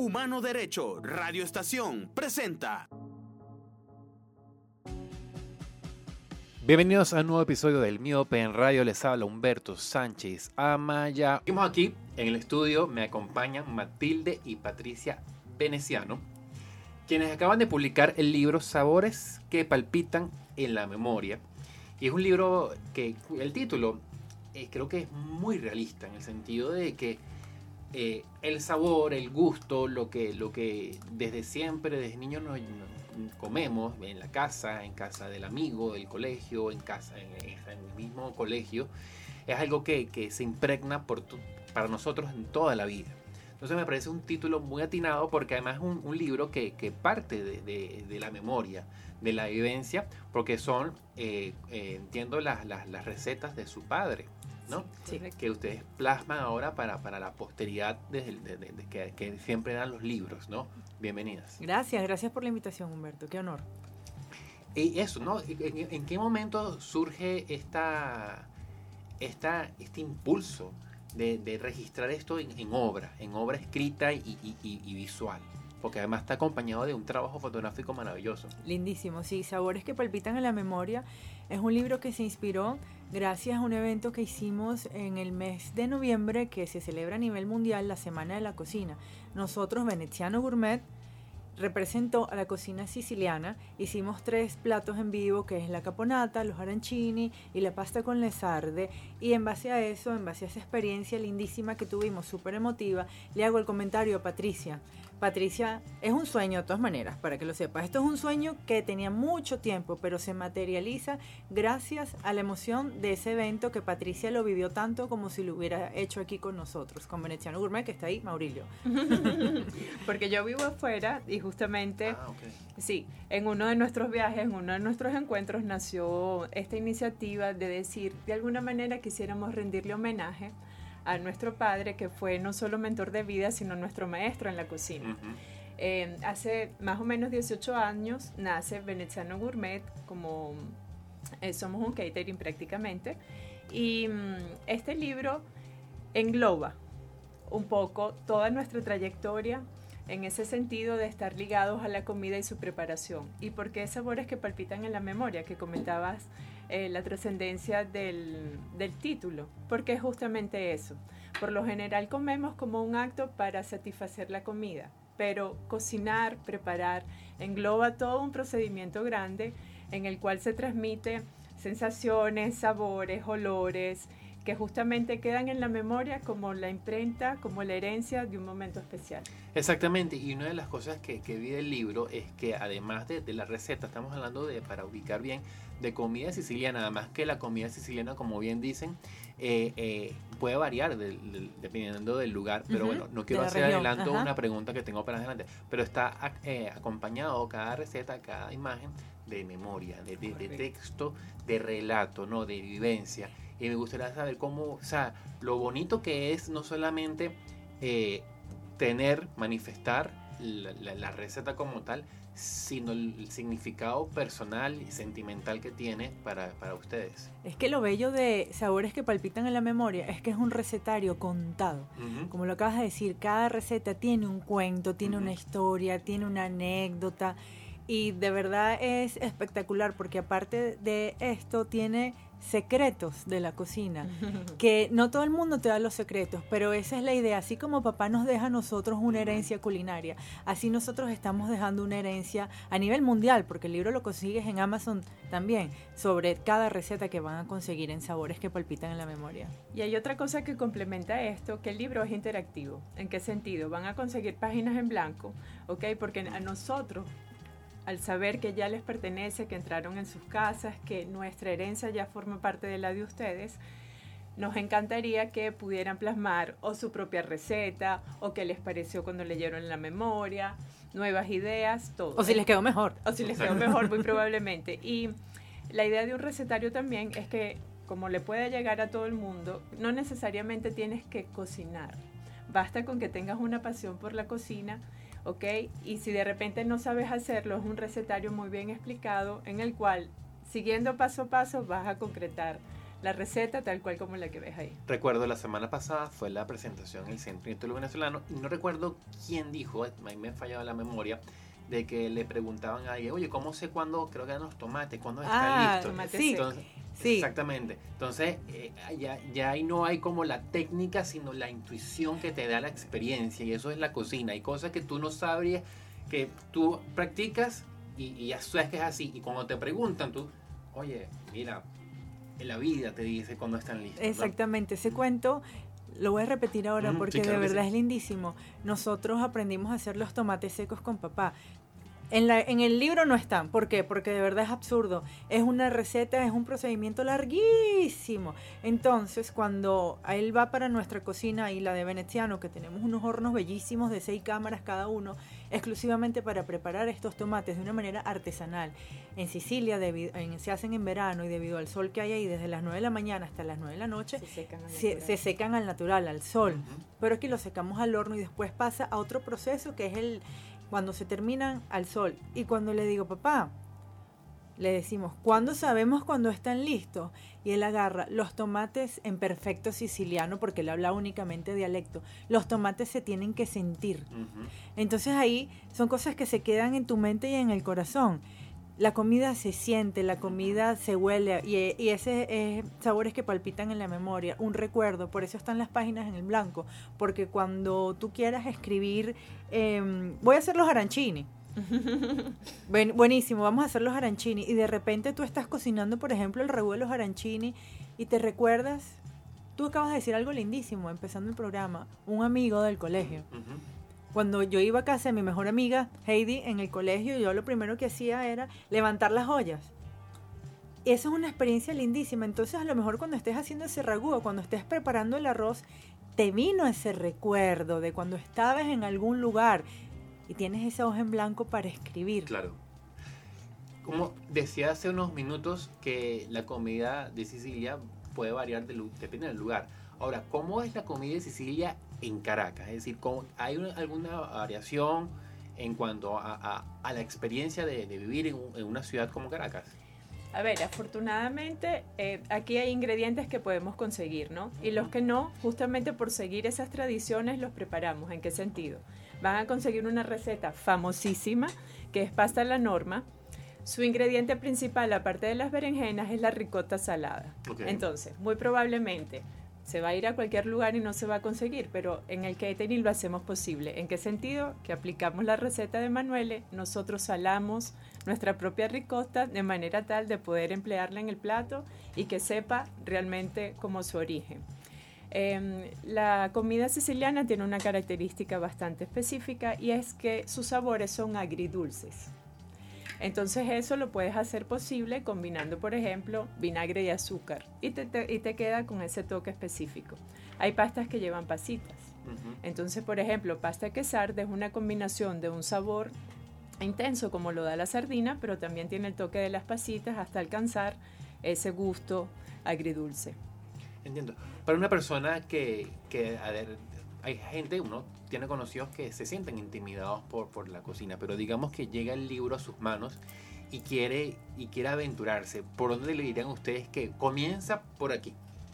Humano Derecho, Radio Estación, presenta. Bienvenidos a un nuevo episodio del Miope en Radio. Les habla Humberto Sánchez Amaya. Estamos aquí en el estudio. Me acompañan Matilde y Patricia Veneciano, quienes acaban de publicar el libro Sabores que palpitan en la memoria. Y es un libro que el título eh, creo que es muy realista en el sentido de que eh, el sabor, el gusto, lo que, lo que desde siempre, desde niños nos, comemos en la casa, en casa del amigo, del colegio, en casa, en, el mismo colegio, es algo que, se impregna por para nosotros en toda la vida. Entonces me parece un título muy atinado porque además es un, libro que, que parte de, de, la memoria, de la vivencia, porque son, eh, eh, entiendo, las, las recetas de su padre. ¿No? Sí. que ustedes plasman ahora para, para la posteridad desde, de, de, de que, que, siempre dan los libros, ¿no? Bienvenidas. Gracias, gracias por la invitación, Humberto, qué honor. Y eso, ¿no? ¿En, en qué momento surge esta, esta, este impulso de, de registrar esto en, en, obra, en obra escrita y, y, y visual? porque además está acompañado de un trabajo fotográfico maravilloso. Lindísimo, sí, Sabores que palpitan en la memoria es un libro que se inspiró gracias a un evento que hicimos en el mes de noviembre que se celebra a nivel mundial, la Semana de la Cocina. Nosotros, Veneziano Gourmet, representó a la cocina siciliana. Hicimos tres platos en vivo, que es la caponata, los arancini y la pasta con lesarde. Y en base a eso, en base a esa experiencia lindísima que tuvimos, súper emotiva, le hago el comentario a Patricia. Patricia, es un sueño de todas maneras, para que lo sepas. Esto es un sueño que tenía mucho tiempo, pero se materializa gracias a la emoción de ese evento que Patricia lo vivió tanto como si lo hubiera hecho aquí con nosotros, con Veneciano Gourmet, que está ahí, Maurilio. Porque yo vivo afuera y justamente, ah, okay. sí, en uno de nuestros viajes, en uno de nuestros encuentros nació esta iniciativa de decir, de alguna manera quisiéramos rendirle homenaje a nuestro padre, que fue no solo mentor de vida, sino nuestro maestro en la cocina. Uh -huh. eh, hace más o menos 18 años nace Veneziano Gourmet, como eh, somos un catering prácticamente, y um, este libro engloba un poco toda nuestra trayectoria en ese sentido de estar ligados a la comida y su preparación. ¿Y por qué sabores que palpitan en la memoria que comentabas? Eh, la trascendencia del, del, título, porque es justamente eso. Por lo general comemos como un acto para satisfacer la comida, pero cocinar, preparar, engloba todo un procedimiento grande en el cual se transmite sensaciones, sabores, olores, que justamente quedan en la memoria como la imprenta, como la herencia de un momento especial. Exactamente, y una de las cosas que, que vi del libro es que además de, de, la receta, estamos hablando de, para ubicar bien, de comida siciliana, además que la comida siciliana, como bien dicen, eh, eh, puede variar de, de, dependiendo del lugar, pero uh -huh. bueno, no quiero hacer región. adelanto Ajá. una pregunta que tengo para adelante, pero está eh, acompañado cada receta, cada imagen de memoria, de, de, de, texto, de relato, ¿no? de vivencia. Y me gustaría saber cómo, o sea, lo bonito que es no solamente eh, tener, manifestar la, la, la, receta como tal, sino el significado personal y sentimental que tiene para, para, ustedes. Es que lo bello de Sabores que palpitan en la memoria es que es un recetario contado. Uh -huh. Como lo acabas de decir, cada receta tiene un cuento, tiene uh -huh. una historia, tiene una anécdota. Y de verdad es espectacular porque aparte de esto tiene secretos de la cocina, que no todo el mundo te da los secretos, pero esa es la idea, así como papá nos deja a nosotros una herencia culinaria, así nosotros estamos dejando una herencia a nivel mundial, porque el libro lo consigues en Amazon también, sobre cada receta que van a conseguir en sabores que palpitan en la memoria. Y hay otra cosa que complementa esto, que el libro es interactivo. ¿En qué sentido? Van a conseguir páginas en blanco, ¿ok? Porque a nosotros al saber que ya les pertenece, que entraron en sus casas, que nuestra herencia ya forma parte de la de ustedes, nos encantaría que pudieran plasmar o su propia receta, o qué les pareció cuando leyeron la memoria, nuevas ideas, todo. O si les quedó mejor. O si les quedó mejor, muy probablemente. Y la idea de un recetario también es que, como le puede llegar a todo el mundo, no necesariamente tienes que cocinar. Basta con que tengas una pasión por la cocina ¿ok? Y si de repente no sabes hacerlo, es un recetario muy bien explicado en el cual, siguiendo paso a paso, vas a concretar la receta tal cual como la que ves ahí. Recuerdo la semana pasada fue la presentación en el Centro Intellectual Venezolano y no recuerdo quién dijo, a mí me ha fallado la memoria, de que le preguntaban a alguien, oye, ¿cómo sé cuándo creo que eran los tomates? ¿Cuándo están Ah, listos? Entonces, Sí. Exactamente. Entonces, eh, ya, ya ahí no hay como la técnica, sino la intuición que te da la experiencia. Y eso es la cocina. Hay cosas que tú no sabrías, que tú practicas y, y ya sabes que es así. Y cuando te preguntan, tú, oye, mira, en la vida te dice cuando están listos. Exactamente, ese cuento lo voy a repetir ahora Ujú, porque sí, claro de verdad sí. es lindísimo. Nosotros aprendimos a hacer los tomates secos con papá. En, la, en el libro no están. ¿Por qué? Porque de verdad es absurdo. Es una receta, es un procedimiento larguísimo. Entonces, cuando él va para nuestra cocina y la de Veneciano, que tenemos unos hornos bellísimos de seis cámaras cada uno, exclusivamente para preparar estos tomates de una manera artesanal. En Sicilia debido- en- se hacen en verano y debido al sol que hay ahí desde las 9 de la mañana hasta las 9 de la noche, Se secan al se, natural. se secan al natural, al sol. Ujú. Pero aquí lo secamos al horno y después pasa a otro proceso que es el cuando se terminan al sol. Y cuando le digo, papá, le decimos, ¿cuándo sabemos cuando están listos? Y él agarra los tomates en perfecto siciliano, porque él habla únicamente dialecto. Los tomates se tienen que sentir. Entonces ahí son cosas que se quedan en tu mente y en el corazón. La comida se siente, la comida se huele y, y ese es sabores que palpitan en la memoria, un recuerdo, por eso están las páginas en el blanco, porque cuando tú quieras escribir, em, voy a hacer los arancini, Buen- buenísimo, vamos a hacer los arancini y de repente tú estás cocinando, por ejemplo, el ragú de los arancini y te recuerdas, tú acabas de decir algo lindísimo empezando el programa, un amigo del colegio. Ujú. Cuando yo iba a casa de mi mejor amiga, Heidi, en el colegio, yo lo primero que hacía era levantar las ollas. Eso es una experiencia lindísima. Entonces, a lo mejor cuando estés haciendo ese ragú o cuando estés preparando el arroz, te vino ese recuerdo de cuando estabas en algún lugar y tienes esa hoja en blanco para escribir. Claro. Como decía hace unos minutos que la comida de Sicilia puede variar de depende del lugar. Ahora, ¿cómo es la comida de Sicilia en Caracas? Es decir, ¿cómo- ¿hay una- alguna variación en cuanto a, a- a la experiencia de, de vivir en, en una ciudad como Caracas? A ver, afortunadamente eh, aquí hay ingredientes que podemos conseguir, ¿no? Y los que no, justamente por seguir esas tradiciones los preparamos. ¿En qué sentido? Van a conseguir una receta famosísima que es pasta a la norma. Su ingrediente principal, aparte de las berenjenas, es la ricota salada. Ok. Entonces, muy probablemente se va a ir a cualquier lugar y no se va a conseguir, pero en el catering lo hacemos posible. ¿En qué sentido? Que aplicamos la receta de Manuele, nosotros salamos nuestra propia ricota de manera tal de poder emplearla en el plato y que sepa realmente como su origen. Em, la comida siciliana tiene una característica bastante específica y es que sus sabores son agridulces. Entonces eso lo puedes hacer posible combinando, por ejemplo, vinagre y azúcar y te, te- y te queda con ese toque específico. Hay pastas que llevan pasitas. Entonces, por ejemplo, pasta quesarda es una combinación de un sabor intenso como lo da la sardina, pero también tiene el toque de las pasitas hasta alcanzar ese gusto agridulce. Entiendo. Para una persona que, que a ver, hay gente, uno tiene conocidos que se sienten intimidados por, por la cocina, pero digamos que llega el libro a sus manos y quiere, y quiere aventurarse. ¿Por dónde le dirían ustedes que comienza por aquí?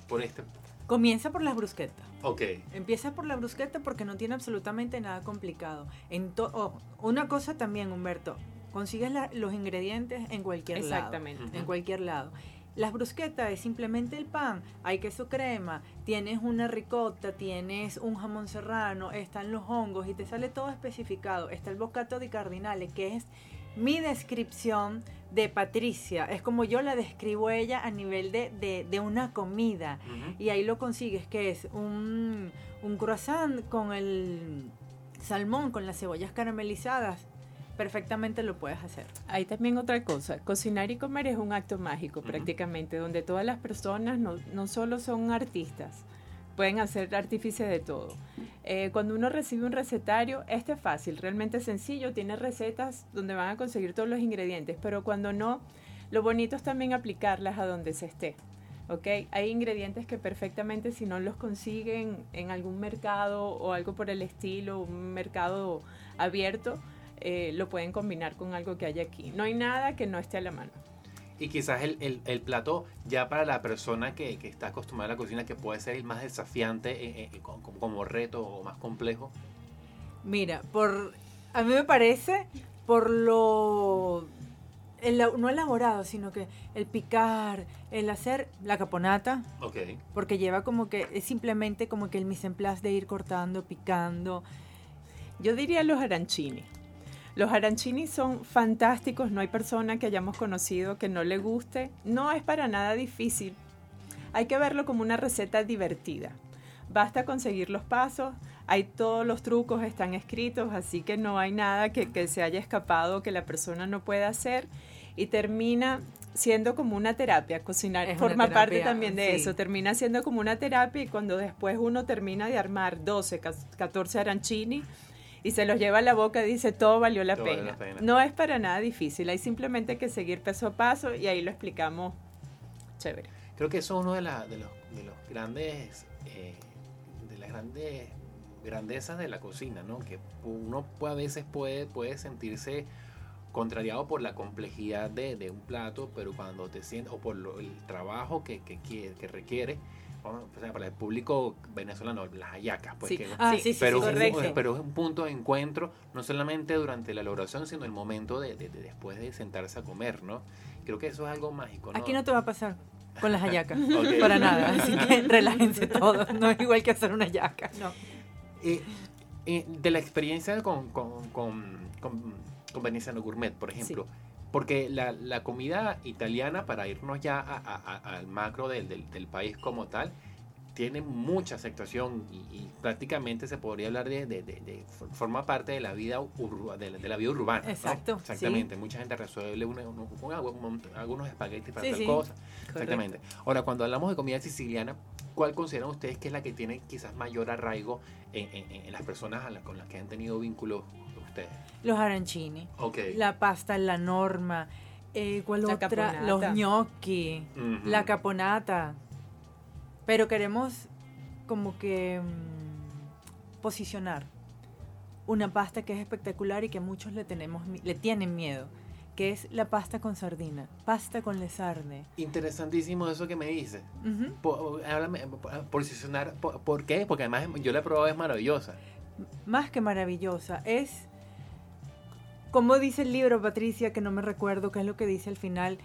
Por este. Comienza por las brusquetas. Ok. Empieza por la brusqueta porque no tiene absolutamente nada complicado. En to- ojo, una cosa también, Humberto, consigues la- los ingredientes en cualquier lado. Exactamente. En cualquier lado. Las brusquetas es simplemente el pan, hay queso crema, tienes una ricota, tienes un jamón serrano, están los hongos y te sale todo especificado. Está el bocato di cardinale, que es mi descripción de Patricia. Es como yo la describo ella a nivel de, de- de una comida. Y ahí lo consigues, que es un, un croissant con el salmón, con las cebollas caramelizadas. Perfectamente lo puedes hacer. Hay también otra cosa, cocinar y comer es un acto mágico prácticamente, donde todas las personas no, no solo son artistas, pueden hacer artífice de todo. Eh, cuando uno recibe un recetario, este es fácil, realmente sencillo, tiene recetas donde van a conseguir todos los ingredientes, pero cuando no, lo bonito es también aplicarlas a donde se esté. ¿ok? Hay ingredientes que perfectamente si no los consiguen en algún mercado o algo por el estilo, un mercado abierto, eh, lo pueden combinar con algo que hay aquí. No hay nada que no esté a la mano. Y quizás el, el, el, plato ya para la persona que, que, está acostumbrada a la cocina, que puede ser el más desafiante eh, eh, como, como, reto o más complejo. Mira, por a mí me parece por lo el, no elaborado, sino que el picar, el hacer la caponata. Ok. Porque lleva como que es simplemente como que el mise en place de ir cortando, picando. Yo diría los arancini. Los arancini son fantásticos, no hay persona que hayamos conocido que no le guste. No es para nada difícil. Hay que verlo como una receta divertida. Basta conseguir los pasos, hay todos los trucos están escritos, así que no hay nada que, que se haya escapado que la persona no pueda hacer y termina siendo como una terapia. Cocinar forma parte también de eso. Termina siendo como una terapia y cuando después uno termina de armar 12, 14 arancini y se los lleva a la boca y dice todo valió la, pena. No es para nada difícil, hay simplemente que seguir paso a paso y ahí lo explicamos chévere. Creo que eso es uno de, de, los, de los grandes, eh, de las grandes grandezas de la cocina, ¿no? Que uno a veces puede, puede sentirse contrariado por la complejidad de, de un plato, pero cuando te sientes, o por el trabajo que, que, que requiere, para el público venezolano, las hallacas, pues, ah, sí. pero, es pero es un punto de encuentro, no solamente durante la elaboración, sino el momento de, de, después de sentarse a comer, ¿no? Creo que eso es algo mágico, ¿no? Aquí no te va a pasar con las hallacas, para nada, así que relájense todos, no es igual que hacer una hallaca, no. Eh, eh, de la experiencia con, con, con, con, con Gourmet, por ejemplo, porque la, la, comida italiana, para irnos ya al macro del, del, del, país como tal, tiene mucha aceptación y, prácticamente se podría hablar de, de, de, forma parte de la vida de, la vida urbana. Exacto. Exactamente. Mucha gente resuelve algunos espaguetis para tal cosa. Exactamente. Ahora, cuando hablamos de comida siciliana, ¿cuál consideran ustedes que es la que tiene quizás mayor arraigo en, en, las personas con las que han tenido vínculos ustedes? Los arancini. Okay. La pasta, la norma. Eh, ¿Cuál la otra? Caponata. Los gnocchi. La caponata. Pero queremos como que mmm, posicionar una pasta que es espectacular y que muchos le tenemos le tienen miedo que es la pasta con sardina, pasta con lesarne. Interesantísimo eso que me dices. por, háblame, posicionar, por, qué? Porque además yo la he probado, es maravillosa. Más que maravillosa, es, como dice el libro, Patricia, que no me recuerdo qué es lo que dice al final.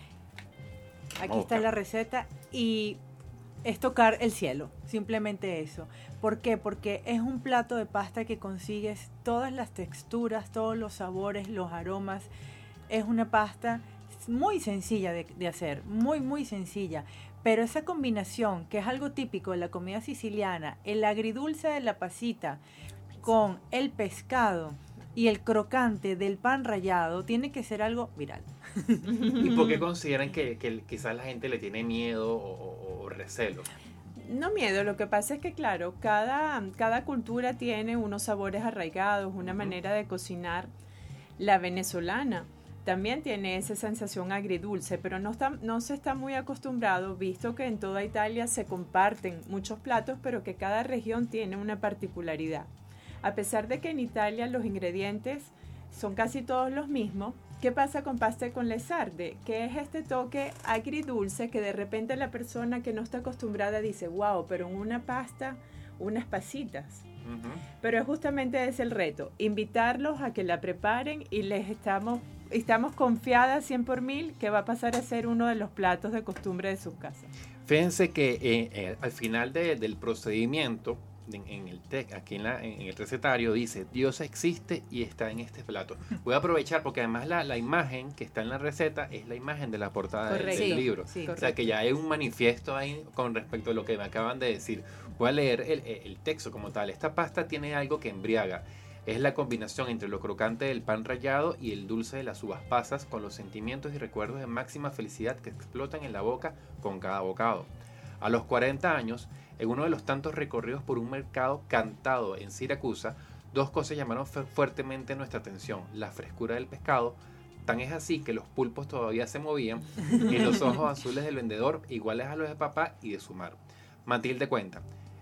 Aquí está la receta y es tocar el cielo, simplemente eso. ¿Por qué? Porque es un plato de pasta que consigues todas las texturas, todos los sabores, los aromas es una pasta muy sencilla de, hacer, muy, muy sencilla. Pero esa combinación, que es algo típico de la comida siciliana, el agridulce de la pasita con el pescado y el crocante del pan rallado, tiene que ser algo viral. ¿Y por qué consideran que, quizás la gente le tiene miedo o, recelo? No miedo, lo que pasa es que claro, cada, cada cultura tiene unos sabores arraigados, una manera de cocinar. La venezolana también tiene esa sensación agridulce, pero no, está, no se está muy acostumbrado, visto que en toda Italia se comparten muchos platos, pero que cada región tiene una particularidad. A pesar de que en Italia los ingredientes son casi todos los mismos, ¿qué pasa con pasta con lesarde? Que es este toque agridulce que de repente la persona que no está acostumbrada dice, wow, pero en una pasta, unas pasitas. Pero es justamente ese el reto, invitarlos a que la preparen y les estamos estamos confiadas 100 por mil que va a pasar a ser uno de los platos de costumbre de su casa. Fíjense que eh, eh, al final del procedimiento, en, el aquí en, el recetario dice, Dios existe y está en este plato. Voy a aprovechar porque además la, imagen que está en la receta es la imagen de la portada del, libro. o sea que ya hay un manifiesto ahí con respecto a lo que me acaban de decir. Voy a leer el, el texto como tal. Esta pasta tiene algo que embriaga es la combinación entre lo crocante del pan rallado y el dulce de las uvas pasas con los sentimientos y recuerdos de máxima felicidad que explotan en la boca con cada bocado. A los 40 años, en uno de los tantos recorridos por un mercado cantado en Siracusa, dos cosas llamaron fuertemente nuestra atención. La frescura del pescado, tan es así que los pulpos todavía se movían, y los ojos azules del vendedor iguales a los de papá y de su mar. Matilde cuenta,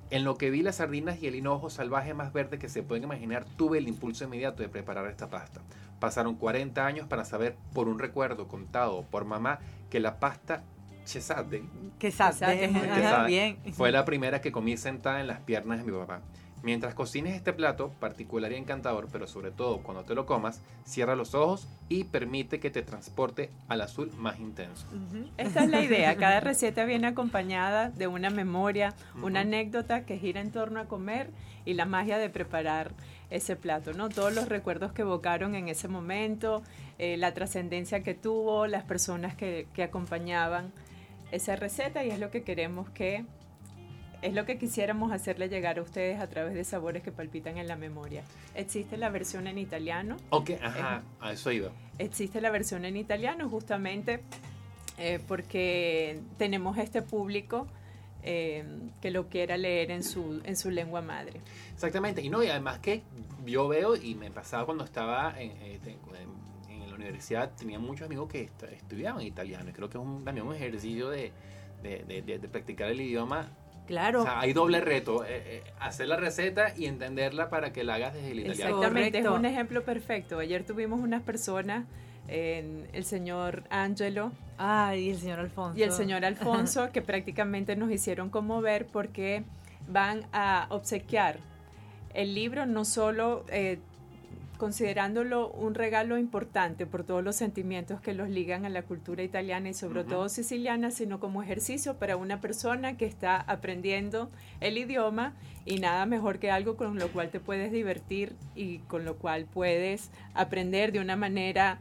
en lo que vi las sardinas y el hinojo salvaje más verde que se pueden imaginar, tuve el impulso inmediato de preparar esta pasta. Pasaron 40 años para saber por un recuerdo contado por mamá que la pasta chesade, Quesade, quesade, bien. fue la primera que comí sentada en las piernas de mi papá. Mientras cocines este plato, particular y encantador, pero sobre todo cuando te lo comas, cierra los ojos y permite que te transporte al azul más intenso. Ujú. Esta es la idea. Cada receta viene acompañada de una memoria, una Ujú. anécdota que gira en torno a comer y la magia de preparar ese plato, ¿no? Todos los recuerdos que evocaron en ese momento, eh, la trascendencia que tuvo, las personas que, que acompañaban esa receta y es lo que queremos que, es lo que quisiéramos hacerle llegar a ustedes a través de sabores que palpitan en la memoria. Existe la versión en italiano, Ok, ajá, a eso iba. existe la versión en italiano justamente eh, porque tenemos este público eh, que lo quiera leer en su, en su lengua madre. Exactamente, y no, y además que yo veo, y me pasaba cuando estaba en, eh, en- universidad, tenía muchos amigos que est- estudiaban italiano, y creo que es un, también un ejercicio de, de- de- de- de practicar el idioma. Claro. O sea, hay doble reto, eh, eh, hacer la receta y entenderla para que la hagas desde el italiano. Exactamente, Correcto. es un ejemplo perfecto. Ayer tuvimos unas personas, en el señor Angelo Ah, y el señor Alfonso. y el señor Alfonso, que prácticamente nos hicieron conmover porque van a obsequiar el libro no solo eh, considerándolo un regalo importante por todos los sentimientos que los ligan a la cultura italiana y sobre todo siciliana, sino como ejercicio para una persona que está aprendiendo el idioma y nada mejor que algo con lo cual te puedes divertir y con lo cual puedes aprender de una manera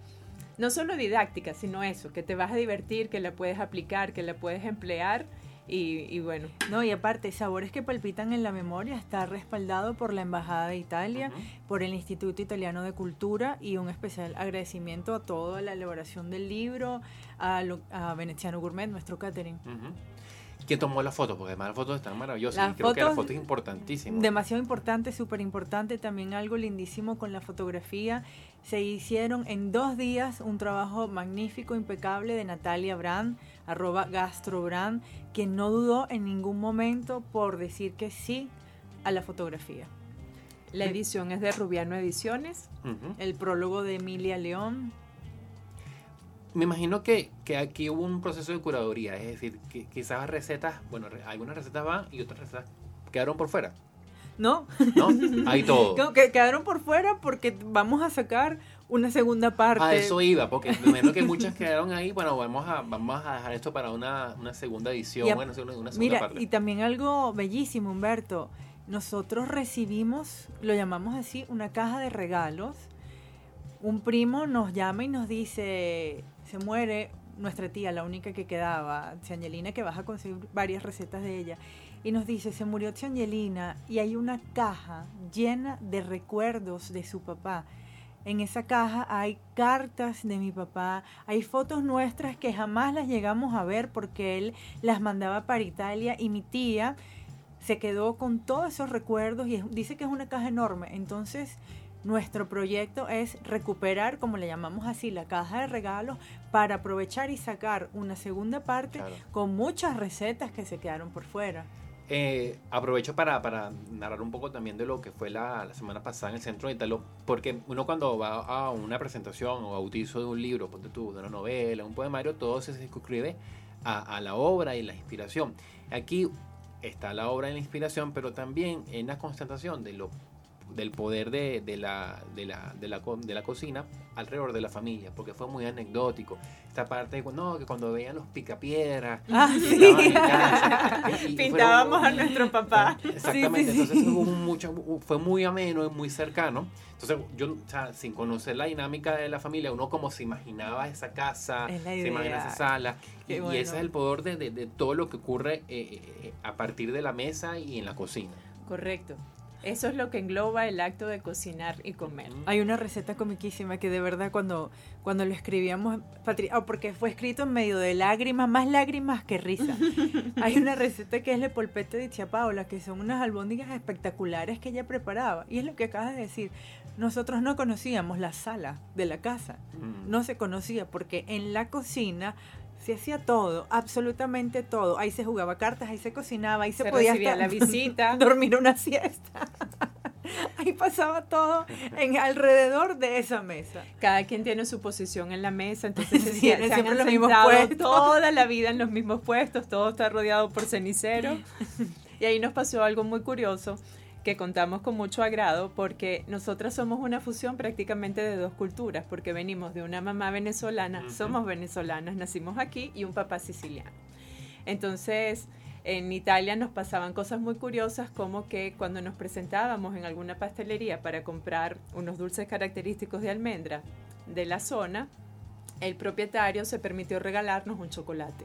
no solo didáctica, sino eso, que te vas a divertir, que la puedes aplicar, que la puedes emplear y, y bueno, No, y aparte, Sabores que palpitan en la memoria está respaldado por la Embajada de Italia, por el Instituto Italiano de Cultura y un especial agradecimiento a toda la elaboración del libro, a, lo- a Veneziano Gourmet, nuestro catering. Ujú. ¿Quién tomó la foto? Porque además las fotos están maravillosas. Las y creo que la fotos- foto es importantísima. Demasiado importante, súper importante, también algo lindísimo con la fotografía. Se hicieron en dos días un trabajo magnífico, impecable de Natalia Brand, arroba gastrobrand, que no dudó en ningún momento por decir que sí a la fotografía. la edición es de Rubiano Ediciones. El prólogo de Emilia León. Me imagino que, que aquí hubo un proceso de curaduría, es decir, que quizás recetas, bueno, algunas recetas van y otras recetas quedaron por fuera, No, ¿no? Hay todo. que- que quedaron por fuera porque vamos a sacar una segunda parte. A eso iba, porque me imagino que muchas quedaron ahí, bueno, vamos a, vamos a dejar esto para una, una segunda edición, Y a- bueno, una, una segunda Mira, parte. y también algo bellísimo, Humberto. Nosotros recibimos, lo llamamos así, una caja de regalos. Un primo nos llama y nos dice, se muere nuestra tía, la única que quedaba, Angelina, que vas a conseguir varias recetas de ella. Y nos dice, se murió Angelina y hay una caja llena de recuerdos de su papá. En esa caja hay cartas de mi papá, hay fotos nuestras que jamás las llegamos a ver porque él las mandaba para Italia y mi tía se quedó con todos esos recuerdos y es- dice que es una caja enorme. Entonces, nuestro proyecto es recuperar, como le llamamos así, la caja de regalos para aprovechar y sacar una segunda parte Claro. con muchas recetas que se quedaron por fuera. Eh, aprovecho para, narrar un poco también de lo que fue la, la semana pasada en el Centro de Italo, porque uno cuando va a una presentación o bautizo de un libro, ponte tú, de una novela, un poemario, todo se circunscribe a, a la obra y la inspiración. Aquí está la obra y la inspiración, pero también en la constatación de lo del poder de, de la, de, la, de, la, de la cocina alrededor de la familia, porque fue muy anecdótico. Esta parte de no, que cuando veían los picapiedras, Ah, que sí. estaban en casa, y- y fueron- Pintábamos a nuestro papá. Exactamente, Sí, sí, sí. entonces hubo mucho, fue muy ameno y muy cercano. Entonces, yo, o sea, sin conocer la dinámica de la familia, uno como se imaginaba esa casa, Es se imagina esa sala, y, ese es el poder de, de- de todo lo que ocurre eh, eh, a partir de la mesa y en la cocina. Correcto. Eso es lo que engloba el acto de cocinar y comer. Hay una receta comiquísima que de verdad cuando, cuando lo escribíamos, Patri- ah, porque fue escrito en medio de lágrimas, más lágrimas que risa. Hay una receta que es el polpete de Tia Paula, que son unas albóndigas espectaculares que ella preparaba. Y es lo que acabas de decir. Nosotros no conocíamos la sala de la casa. No se conocía porque en la cocina se hacía todo, absolutamente todo. Ahí se jugaba cartas, ahí se cocinaba, ahí se, Se podía hasta la visita. dormir una siesta. Ahí pasaba todo en alrededor de esa mesa. Cada quien tiene su posición en la mesa, entonces se, se han los mismos puestos. toda la vida en los mismos puestos, todo está rodeado por ceniceros. Y ahí nos pasó algo muy curioso que contamos con mucho agrado porque nosotras somos una fusión prácticamente de dos culturas, porque venimos de una mamá venezolana, somos venezolanas, nacimos aquí y un papá siciliano. Entonces, en Italia nos pasaban cosas muy curiosas como que cuando nos presentábamos en alguna pastelería para comprar unos dulces característicos de almendra de la zona, el propietario se permitió regalarnos un chocolate.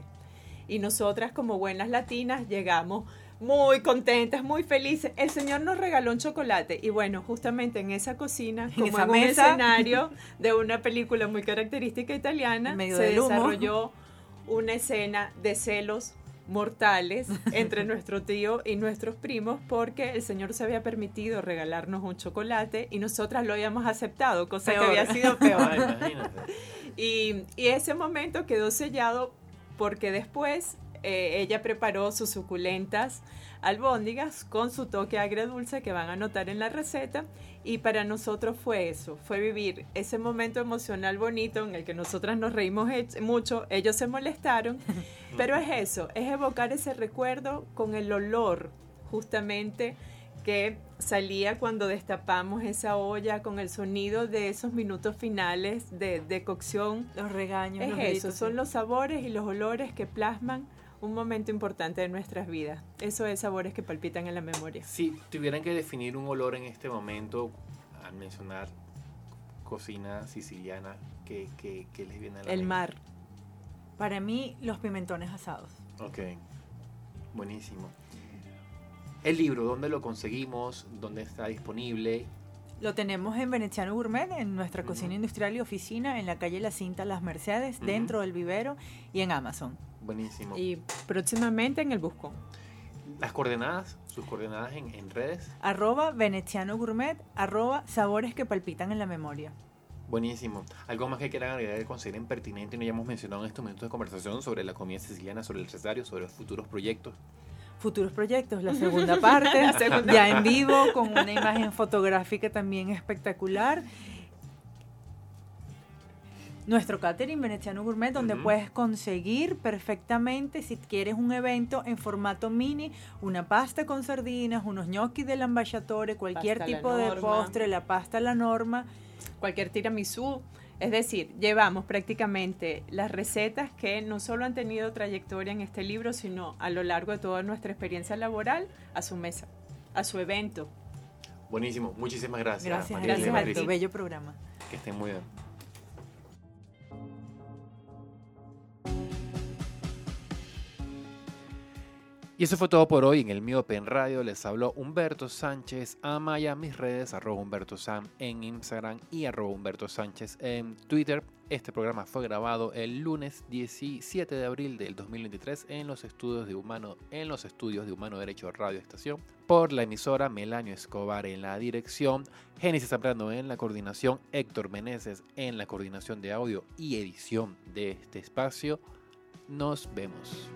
Y nosotras como buenas latinas llegamos muy contentas, muy felices. El señor nos regaló un chocolate y bueno, justamente en esa cocina, como esa en un mesa. escenario de una película muy característica italiana, medio se desarrolló una escena de celos mortales entre nuestro tío y nuestros primos porque el señor se había permitido regalarnos un chocolate y nosotras lo habíamos aceptado, cosa Peor. que había sido peor. Y ese momento quedó sellado porque después eh, ella preparó sus suculentas albóndigas con su toque agredulce que van a notar en la receta y para nosotros fue eso, fue vivir ese momento emocional bonito en el que nosotras nos reímos he- mucho, ellos se molestaron, pero es eso, es evocar ese recuerdo con el olor justamente que salía cuando destapamos esa olla con el sonido de esos minutos finales de, de cocción. Los regaños. Es los eso, gritos, son sí. los sabores y los olores que plasman un momento importante de nuestras vidas. Eso es sabores que palpitan en la memoria. Si tuvieran que definir un olor en este momento, al mencionar cocina siciliana, ¿qué, qué- qué les viene a la El mente? mar. Para mí, los pimentones asados. Ok, buenísimo. El libro, ¿dónde lo conseguimos? ¿Dónde está disponible? Lo tenemos en Veneciano Gourmet, en nuestra Ujú. cocina industrial y oficina, en la calle La Cinta Las Mercedes, Ujú. dentro del vivero y en Amazon. Buenísimo. Y próximamente en el Buscón. Las coordenadas, sus coordenadas en, en redes. Arroba Veneciano Gourmet, arroba sabores que palpitan en la memoria. Buenísimo. ¿Algo más que quieran agregar que consideren pertinente y no hayamos mencionado en estos minutos de conversación sobre la comida siciliana, sobre el cesario, sobre los futuros proyectos? Futuros proyectos, la segunda parte, La segunda. ya en vivo, con una imagen fotográfica también espectacular. Nuestro catering Veneciano Gourmet, donde puedes conseguir perfectamente, si quieres un evento en formato mini, una pasta con sardinas, unos gnocchi del ambasciatore, cualquier Pasta tipo de postre, la pasta a la norma. Cualquier tiramisú. Es decir, llevamos prácticamente las recetas que no solo han tenido trayectoria en este libro, sino a lo largo de toda nuestra experiencia laboral a su mesa, a su evento. Buenísimo. Muchísimas gracias. Gracias, María gracias a bello programa. Que estén muy bien. Y eso fue todo por hoy en el Miope en Radio. Les habló Humberto Sánchez. Amaya mis redes, arroba Humberto Sam en Instagram y arroba Humberto Sánchez en Twitter. Este programa fue grabado el lunes 17 de abril del 2023 en los estudios de Humano, en los estudios de Humano Derecho Radio Estación por la emisora Melanio Escobar en la dirección, Génesis Zambrano en la coordinación, Héctor Meneses en la coordinación de audio y edición de este espacio. Nos vemos.